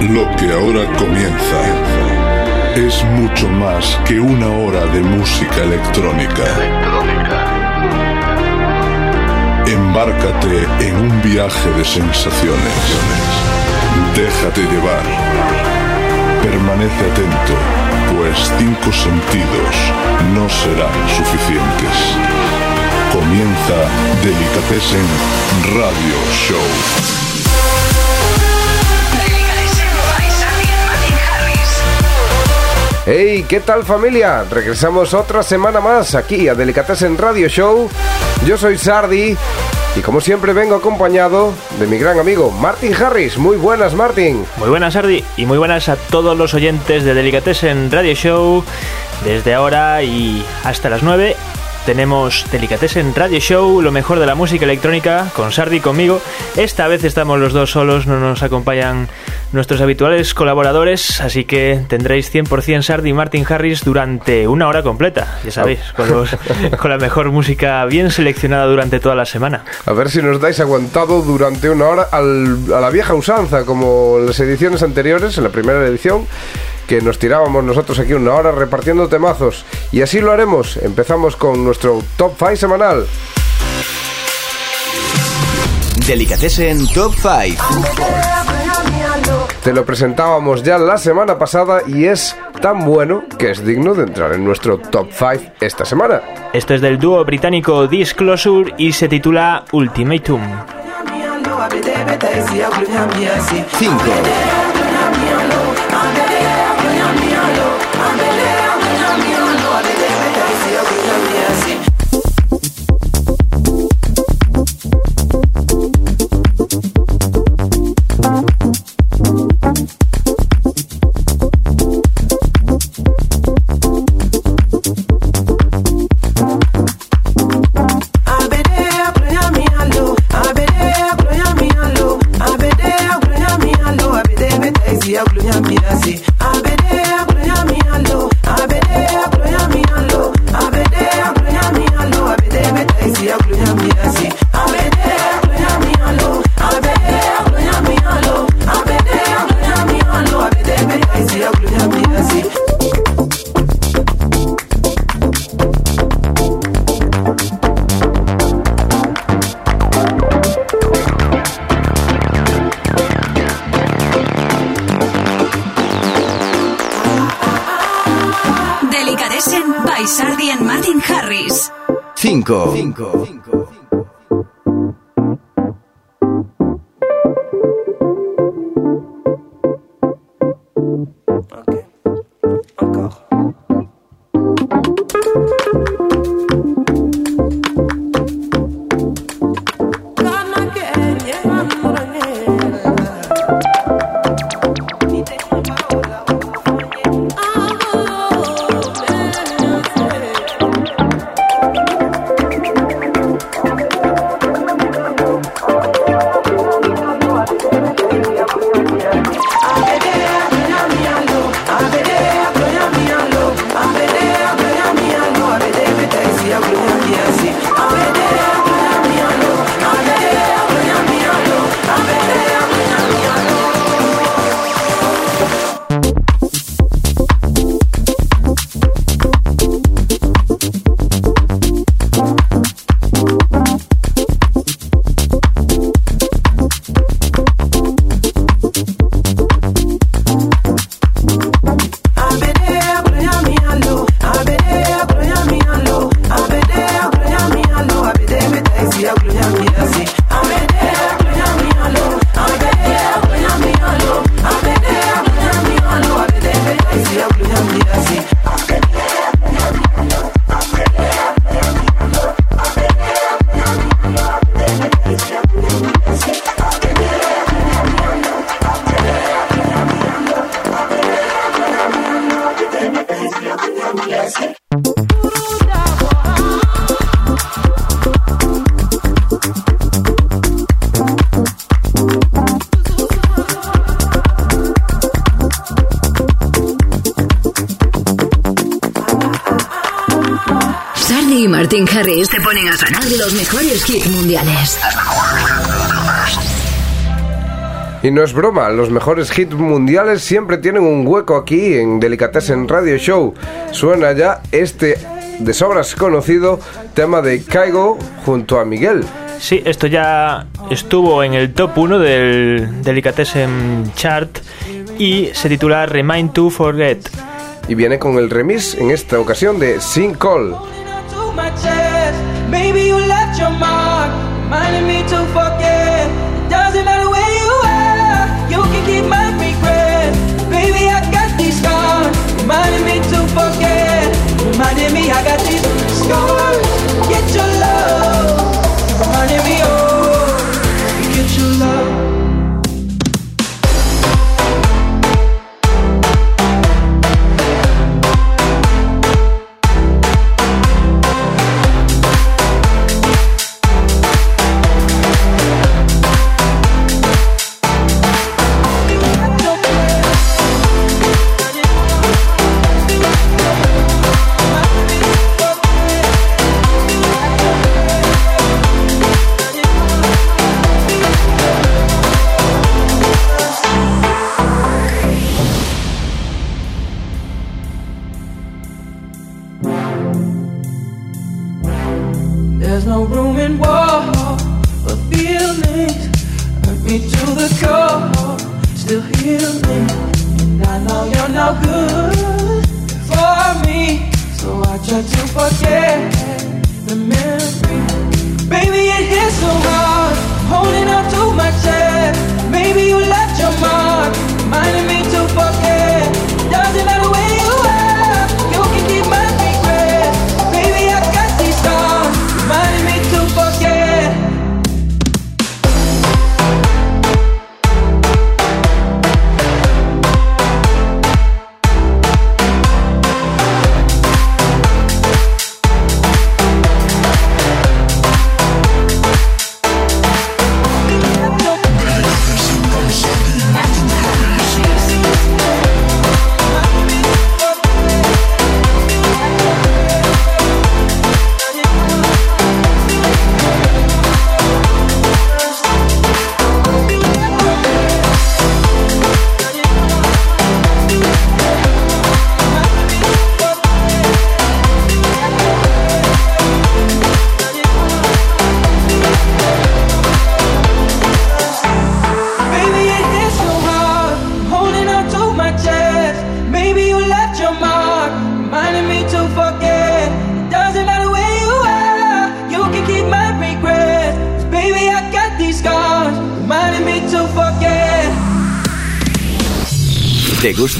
Lo que ahora comienza es mucho más que una hora de música electrónica. Embárcate en un viaje de sensaciones. Déjate llevar. Permanece atento, pues cinco sentidos no serán suficientes. Comienza Delicatessen Radio Show. Hey, ¿qué tal familia? Regresamos otra semana más aquí a Delicatessen Radio Show. Yo soy Sardi y como siempre vengo acompañado de mi gran amigo Martin Harris. Muy buenas, Martin. Muy buenas, Sardi, y muy buenas a todos los oyentes de Delicatessen Radio Show. Desde ahora y hasta las 9 tenemos Delicatessen Radio Show, lo mejor de la música electrónica, con Sardi conmigo. Esta vez estamos los dos solos, no nos acompañan nuestros habituales colaboradores, así que tendréis 100% Sardi y Martin Harris durante una hora completa, ya sabéis, con, con la mejor música bien seleccionada durante toda la semana. A ver si nos dais aguantado durante una hora a la vieja usanza, como en las ediciones anteriores, en la primera edición que nos tirábamos nosotros aquí una hora repartiendo temazos. Y así lo haremos. Empezamos con nuestro Top 5 semanal. Delicatessen Top 5. Te lo presentábamos ya la semana pasada y es tan bueno que es digno de entrar en nuestro top 5 esta semana. Esto es del dúo británico Disclosure y se titula Ultimatum. 5. Y no es broma, los mejores hits mundiales siempre tienen un hueco aquí en Delicatessen Radio Show. Suena ya este de sobras conocido tema de Caigo junto a Miguel. Sí, esto ya estuvo en el top 1 del Delicatessen Chart y se titula Remind to Forget. Y viene con el remix en esta ocasión de Sin Call.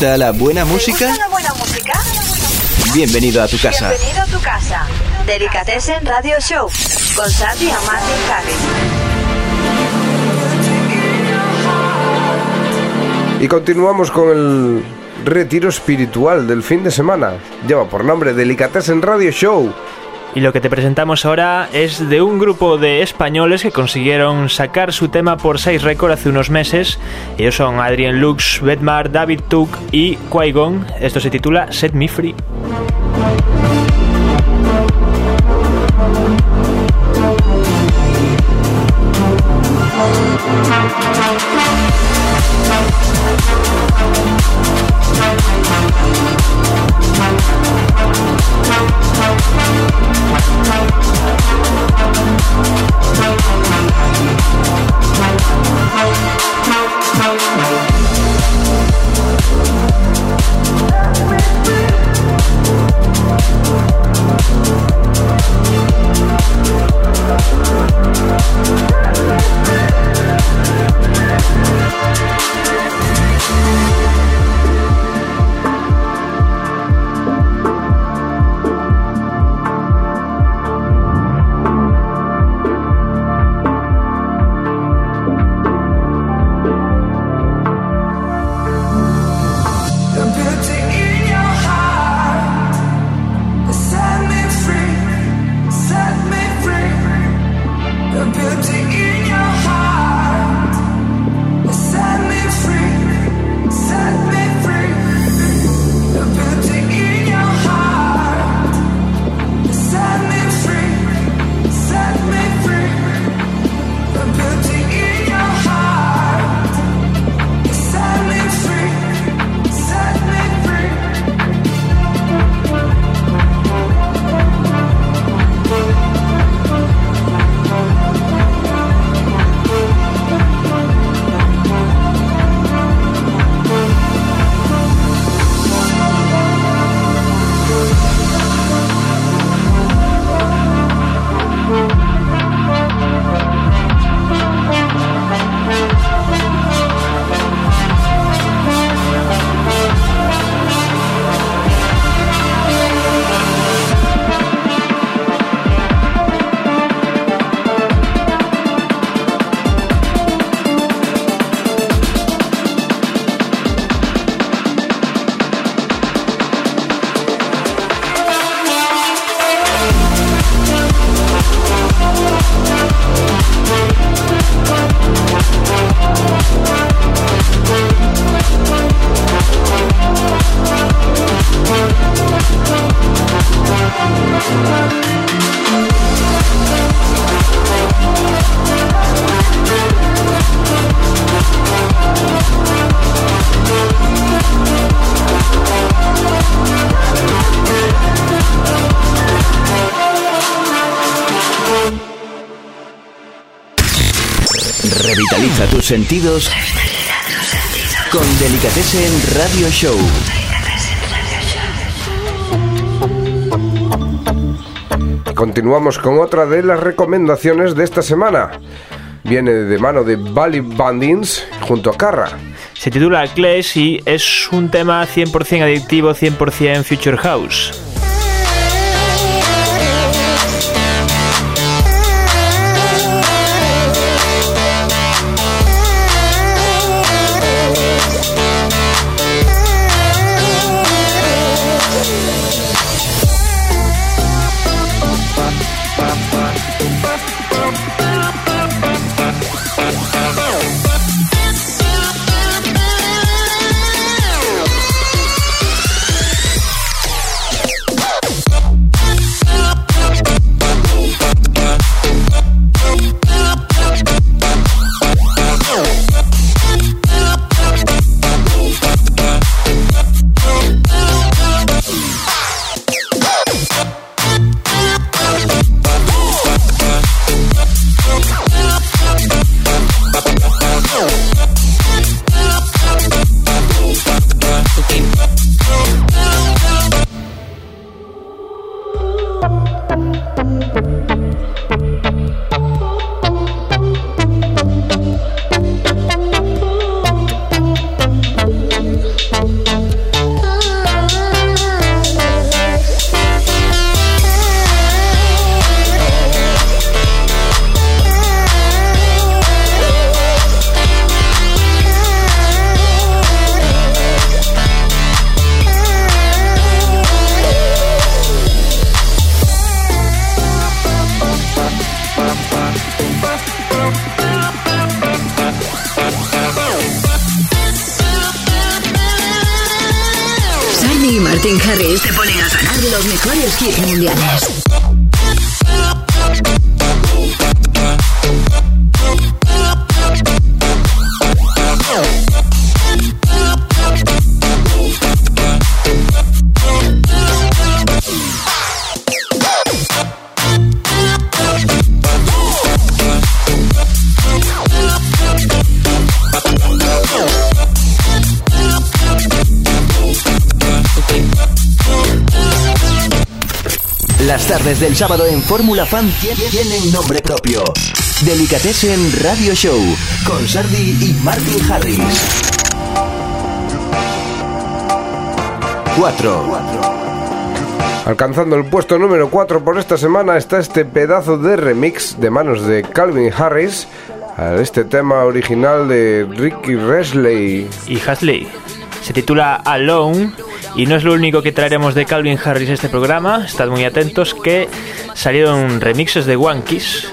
Gusta la buena música? ¿Te gusta la buena música? Bienvenido a tu casa. Bienvenido a tu casa. Delicatessen Radio Show con Santi y Martin Harris. Y continuamos con el retiro espiritual del fin de semana. Lleva por nombre Delicatessen Radio Show. Y lo que te presentamos ahora es de un grupo de españoles que consiguieron sacar su tema por 6 Record hace unos meses. Ellos son Adrien Lux, Bedmar, David Tuk y Qui-Gon. Esto se titula Set Me Free. Revitaliza tus sentidos con Delicatessen Radio Show. Continuamos con otra de las recomendaciones de esta semana. Viene de mano de Bali Bandins junto a Carra. Se titula Clash y es un tema 100% adictivo, 100% Future House. Sábado en Fórmula Fan tie- tienen nombre propio. Delicatessen Radio Show con Sardi y Martin Harris. 4. Alcanzando el puesto número 4 por esta semana está este pedazo de remix de manos de Calvin Harris a este tema original de Ricky Resley. y Hasley. Se titula Alone y no es lo único que traeremos de Calvin Harris este programa. Estad muy atentos que salieron remixes de One Kiss.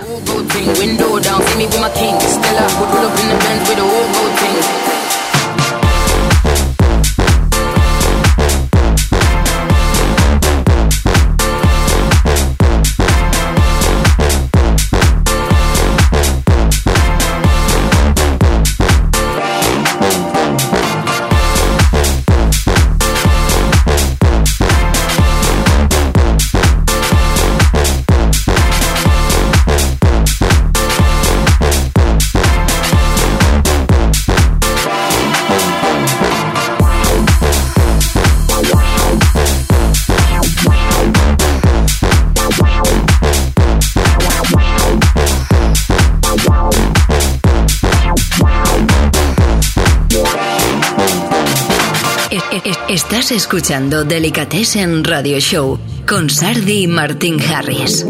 Estás escuchando Delicatessen Radio Show con Sardi y Martin Harris.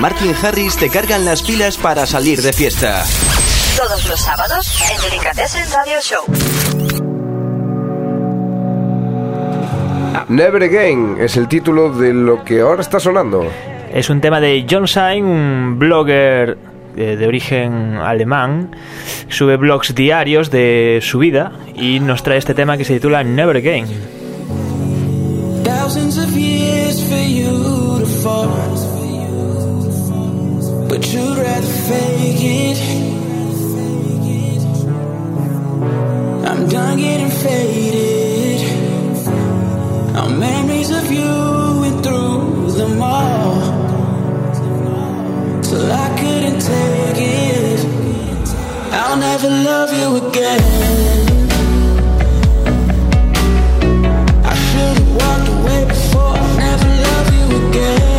Martin Harris te cargan las pilas para salir de fiesta. Todos los sábados en Delicatessen Radio Show. Never Again es el título de lo que ahora está sonando. Es un tema de John Sain, un blogger eh, de origen alemán. Sube blogs diarios de su vida y nos trae este tema que se titula Never Again. fake it. I'm done getting faded. Our memories of you went through them all. Till I couldn't take it. I'll never love you again. I should've walked away before. I never love you again.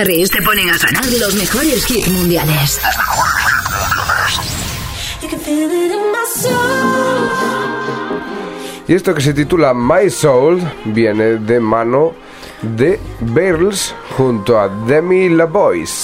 Harris te ponen a sonar los mejores hits mundiales. Y esto que se titula My Soul viene de mano de Berles junto a Demi LaVoice.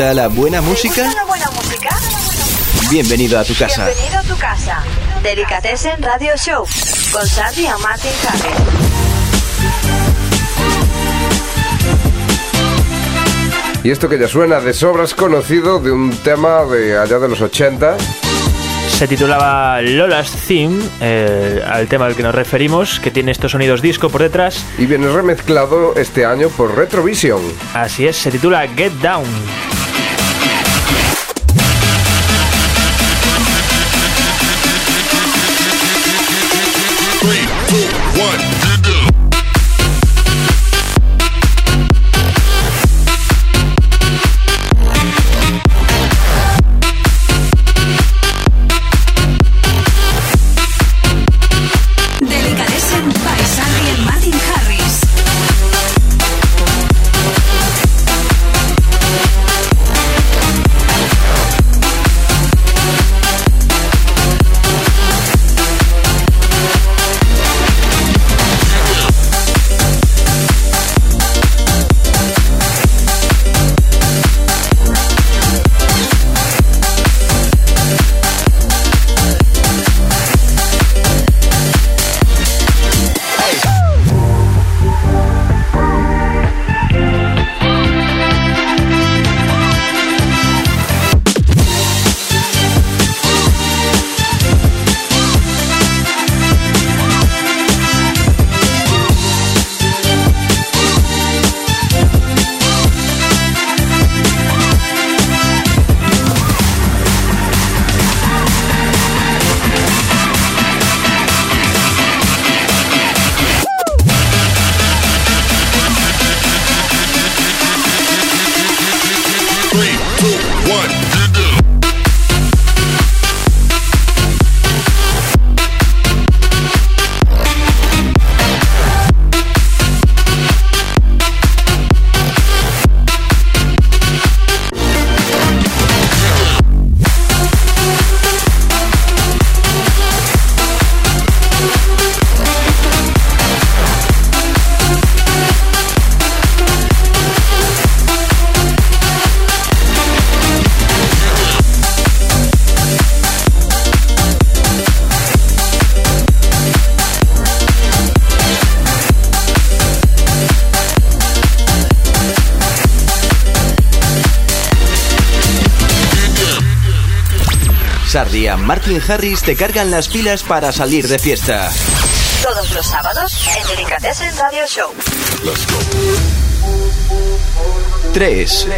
Gusta la buena música? ¿Gusta la buena música? Bienvenido a tu casa. Bienvenido a tu casa. Delicatessen Radio Show con Sandy y Martin Harris. Y esto que ya suena de sobras conocido de un tema de allá de los 80. Se titulaba Lola's Theme, eh, al tema al que nos referimos, que tiene estos sonidos disco por detrás. Y viene remezclado este año por Retrovision. Así es, se titula Get Down. Martin Harris te cargan las pilas para salir de fiesta. Todos los sábados en Delicatessen Radio Show. 3.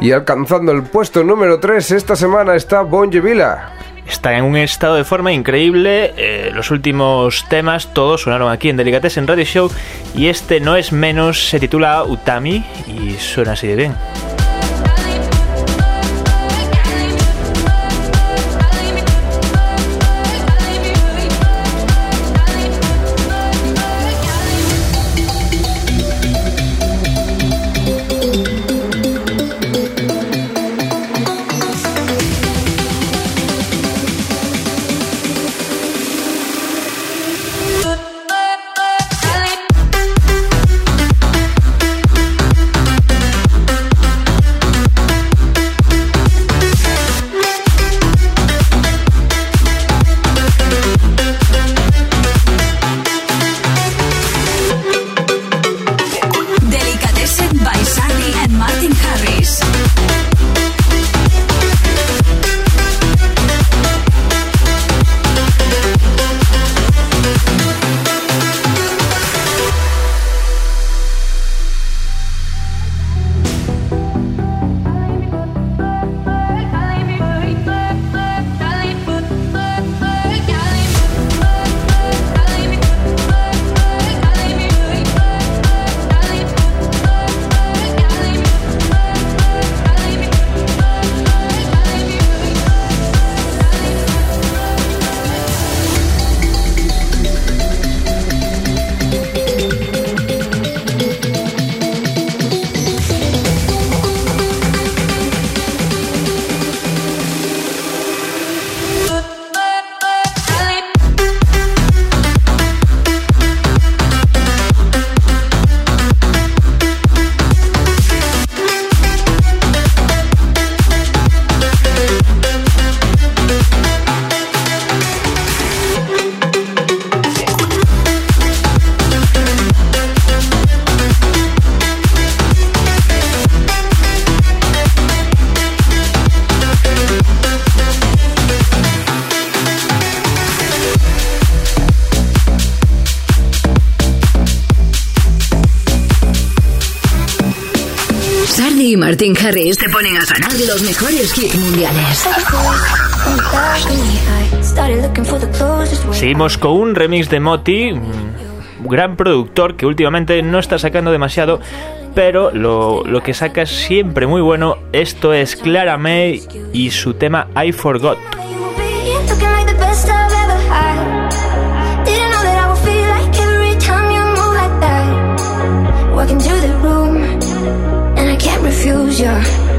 Y alcanzando el puesto número 3 esta semana está Bon Villa. Está en un estado de forma increíble. eh, los últimos temas todos sonaron aquí en Delicatessen Radio Show y este no es menos, se titula Utami y suena así de bien. Martin Harris te ponen a ganar los mejores hits mundiales. Seguimos con un remix de Moti, un gran productor que últimamente no está sacando demasiado, pero lo, que saca es siempre muy bueno. Esto es Clara May y su tema I Forgot. Confusion.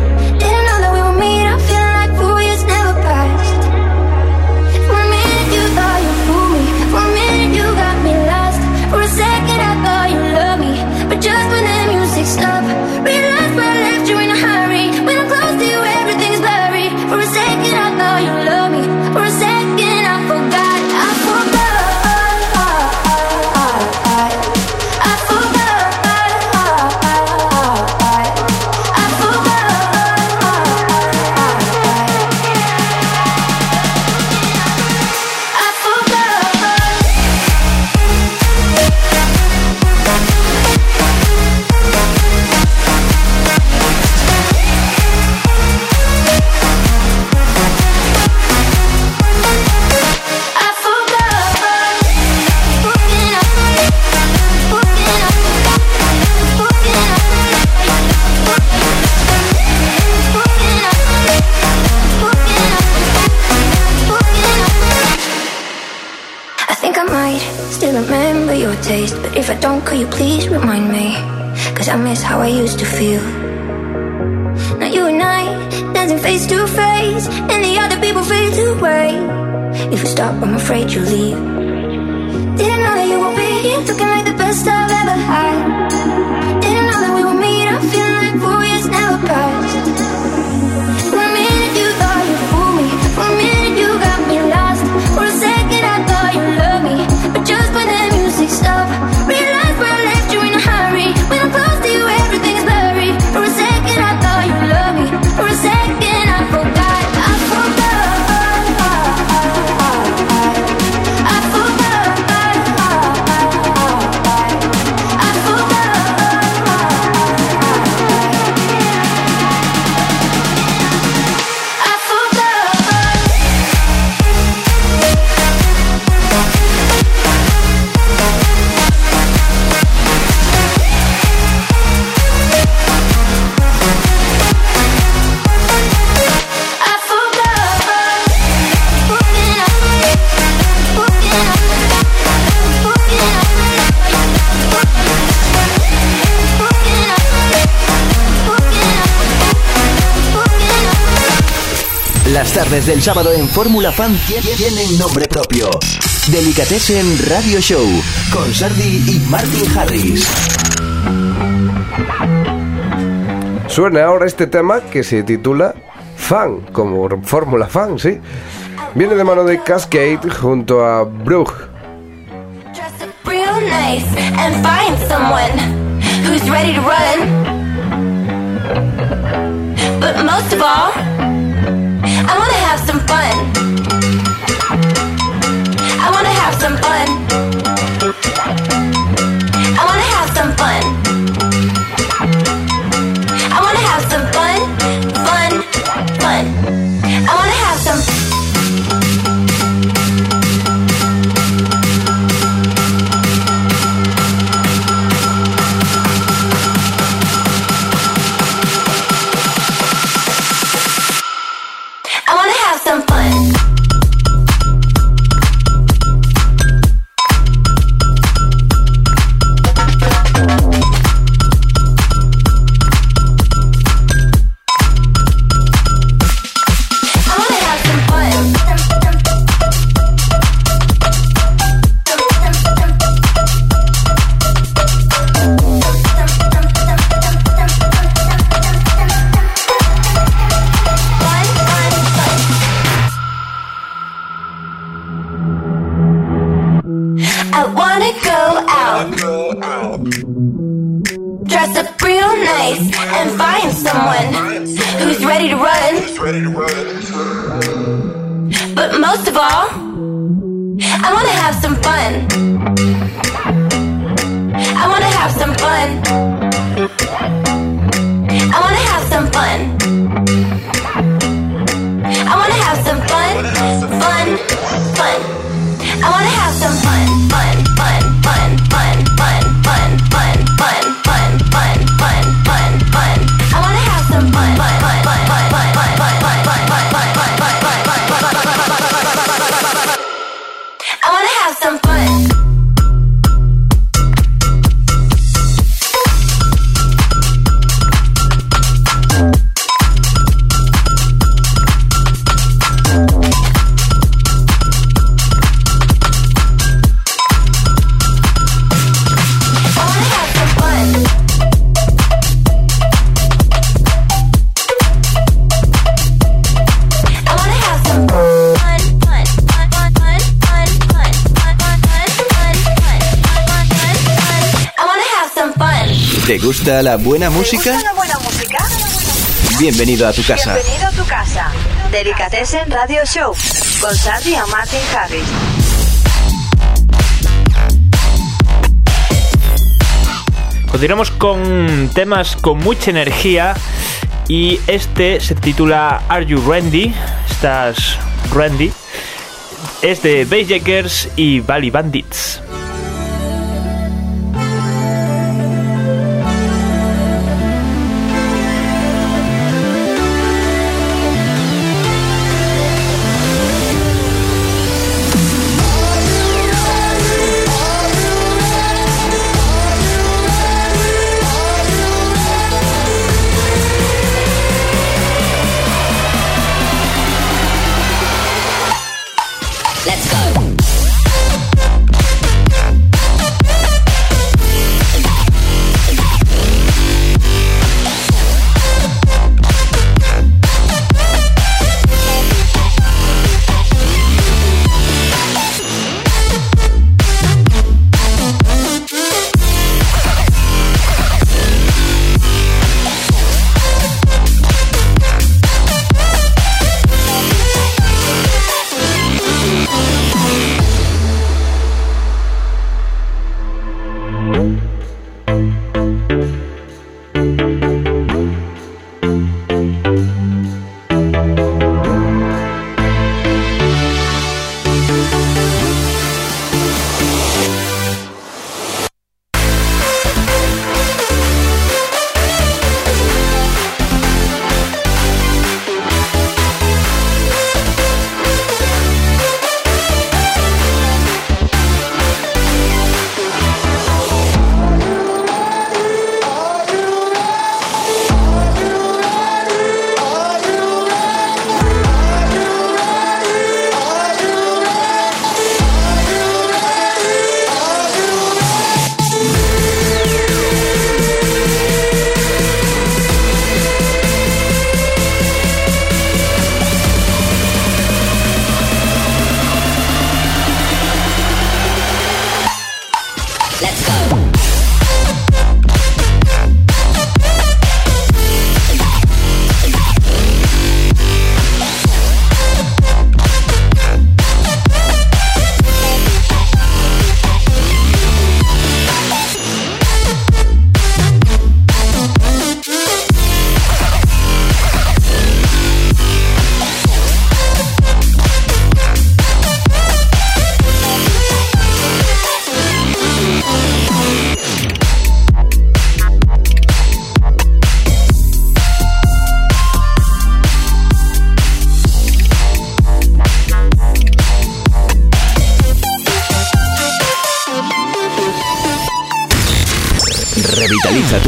sábado en Fórmula Fan tienen nombre propio. Delicatessen Radio Show con Sardi y Martin Harris. Suena ahora este tema que se titula Fan, como Fórmula Fan, ¿sí? Viene de mano de Cascade junto a Brug. But most of all, ¿Te gusta la buena música? ¿Te gusta la buena música? Bienvenido a tu casa. Bienvenido a tu casa. Delicatessen Radio Show con Sandy y Martin Harris. Continuamos con temas con mucha energía y este se titula Are You Randy? ¿Estás Randy? Es de Bassjackers y Valley Bandits.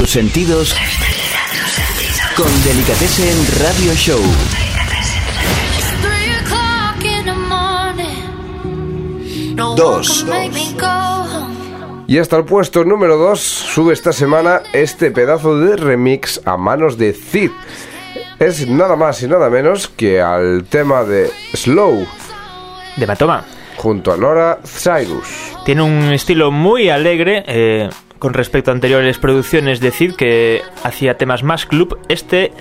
Tus sentidos con Delicatessen Radio Show. Dos. Y hasta el puesto número 2 sube esta semana este pedazo de remix a manos de Cid. Es nada más y nada menos que al tema de Slow De Matoma. junto a Nora Cyrus. Tiene un estilo muy alegre eh, con respecto a anteriores producciones de Cid que hacía temas más club. Este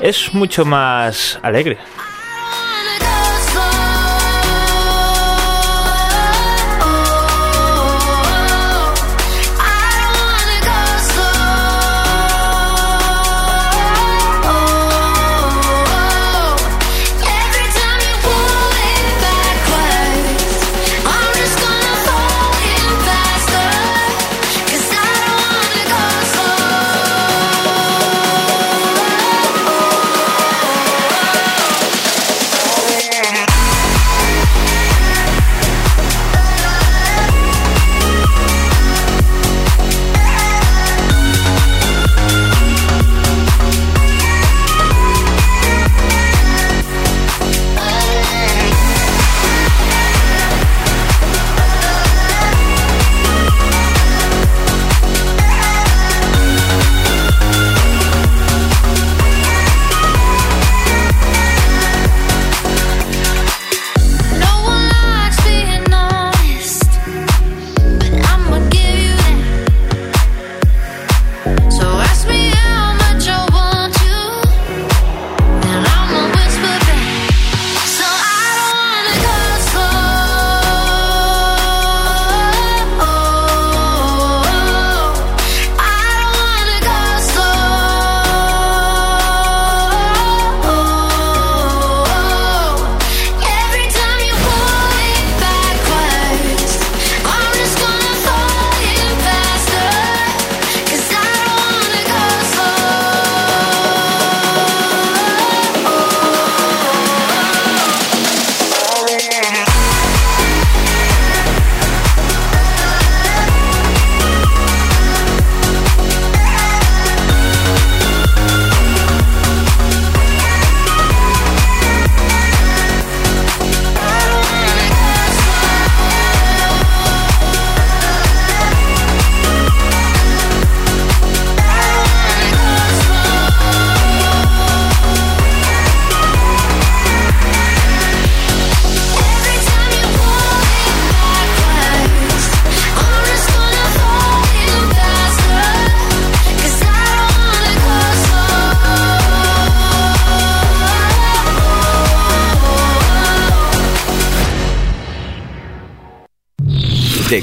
es mucho más alegre.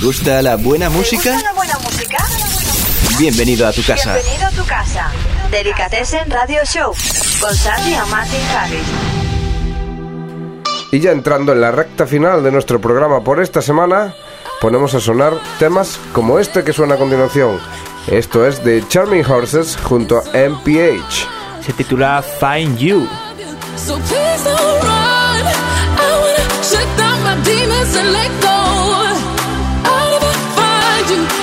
Gusta la buena música? ¿Te gusta la buena música? Bienvenido a tu casa. Bienvenido a tu casa. Delicatessen Radio Show con Sandy y Martin Harris. Y ya entrando en la recta final de nuestro programa por esta semana, ponemos a sonar temas como este que suena a continuación. Esto es de Charming Horses junto a MPH. Se titula Find You. So please don't run. I wanna shut down my demons and let go.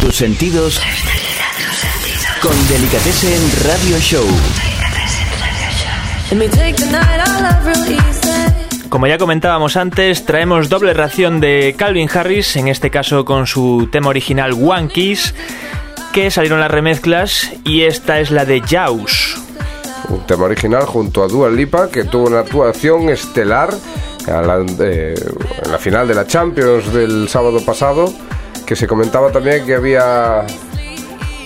Tus sentidos con Delicatessen Radio Show. Let me take the night I love real easy. Como ya comentábamos antes, traemos doble ración de Calvin Harris, en este caso con su tema original One Kiss, que salieron las remezclas y esta es la de Jaws. Un tema original junto a Dua Lipa que tuvo una actuación estelar a la- eh, en la final de la Champions del sábado pasado, que se comentaba también que había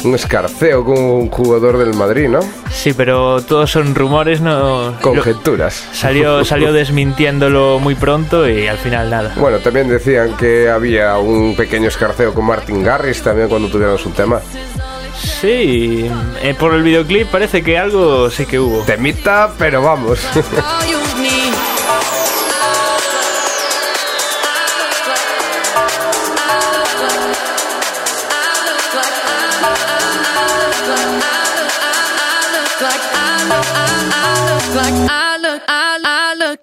un escarceo con un jugador del Madrid, ¿no? Sí, pero todos son rumores, no... Conjeturas. Lo- Salió, salió desmintiéndolo muy pronto y al final nada. Bueno, también decían que había un pequeño escarceo con Martin Garrix también cuando tuvieron su tema. Sí, eh, por el videoclip parece que algo sí que hubo. Temita, pero vamos. I look, I, I look.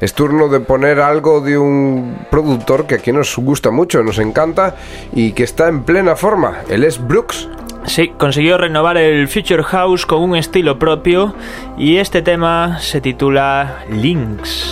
es turno de poner algo de un productor que aquí nos gusta mucho, nos encanta y que está en plena forma. Él es Brooks. Sí, consiguió renovar el Future House con un estilo propio y este tema se titula Links.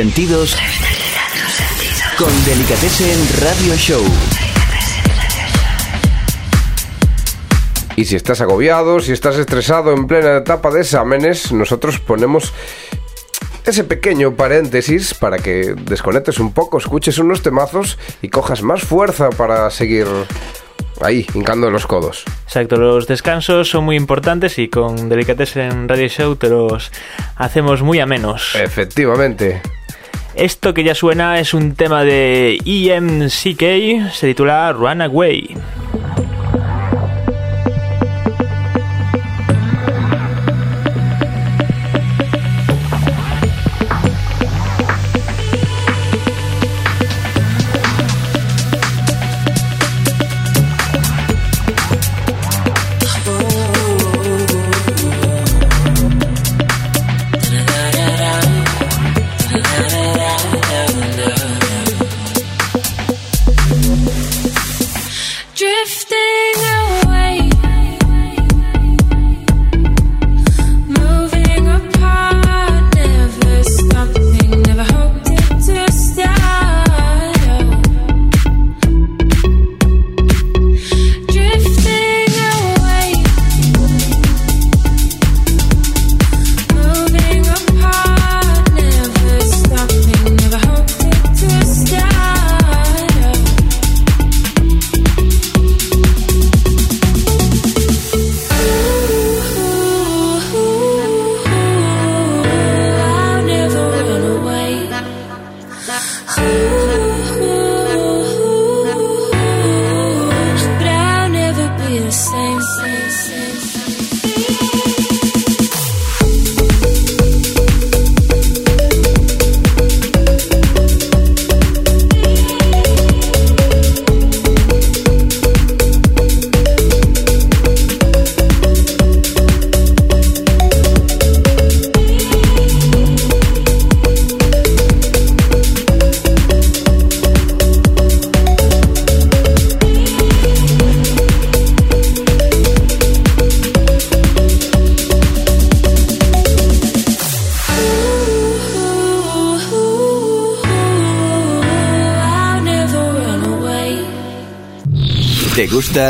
Sentidos con Delicatessen Radio Show. Y si estás agobiado, si estás estresado en plena etapa de exámenes, nosotros ponemos ese pequeño paréntesis para que desconectes un poco, escuches unos temazos y cojas más fuerza para seguir ahí, hincando los codos. Exacto, los descansos son muy importantes y con Delicatessen Radio Show te los hacemos muy amenos. Efectivamente. Esto que ya suena es un tema de EMCK, se titula Runaway.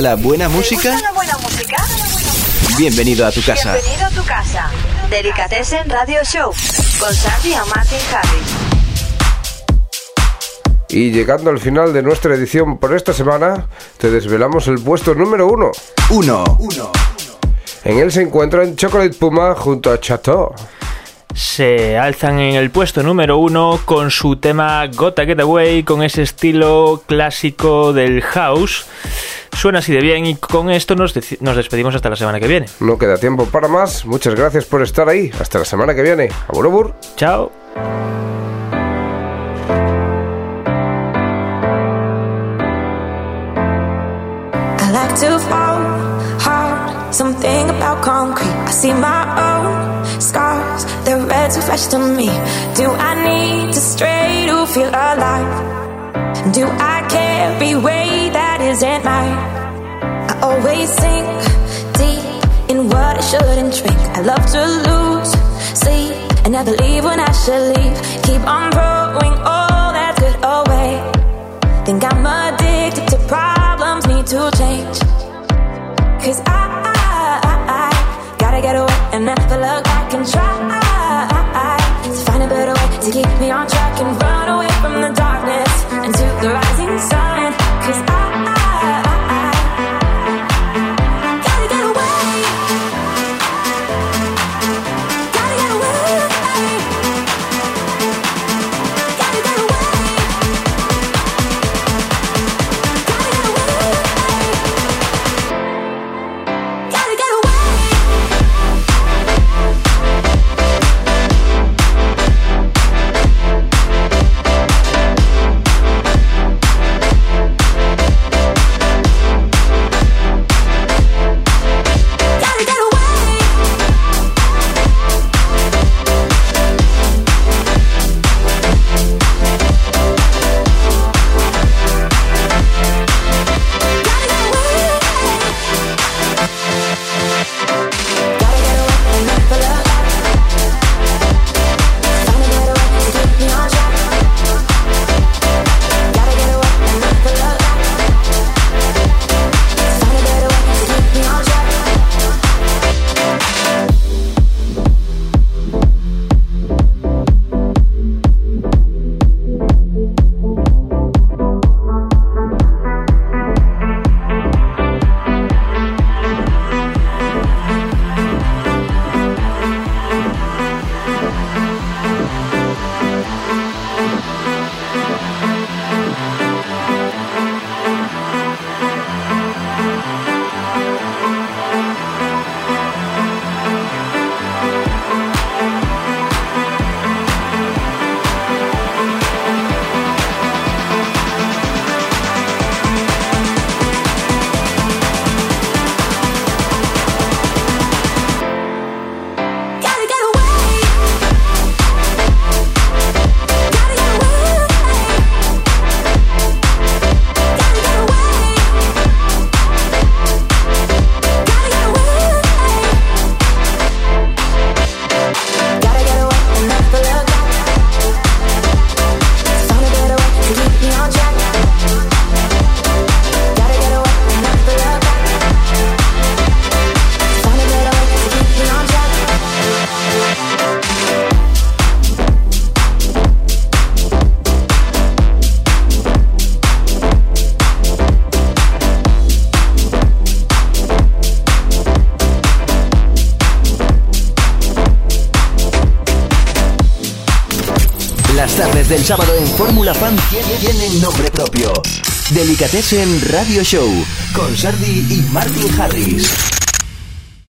Gusta la buena música? ¿Te gusta la buena música? Bienvenido a tu casa. Bienvenido a tu casa. Delicatessen Radio Show con Sandy y Martin Harris. Y llegando al final de nuestra edición por esta semana, te desvelamos el puesto número uno. Uno. En él se encuentran Chocolate Puma junto a Chateau. Se alzan en el puesto número uno con su tema Gotta Get Away, con ese estilo clásico del house. Suena así de bien y con esto nos, nos despedimos hasta la semana que viene. No queda tiempo para más. Muchas gracias por estar ahí. Hasta la semana que viene. Abur, abur. Chao. I like to fall hard. Something about concrete. I see my own scars. The reds reflected on me. Do I need to stray to feel alive? Do I carry weight isn't mine? I always sink deep in what I shouldn't drink. I love to lose sleep and never leave when I should leave. Keep on throwing all oh, that good away. Think I'm addicted to problems, need to change. Cause I, I, I, I gotta get away and never look back and try to find a better way to keep me on track and run Fórmula Fan tienen, tienen nombre propio. Delicatessen Radio Show con Sardi y Martin Harris.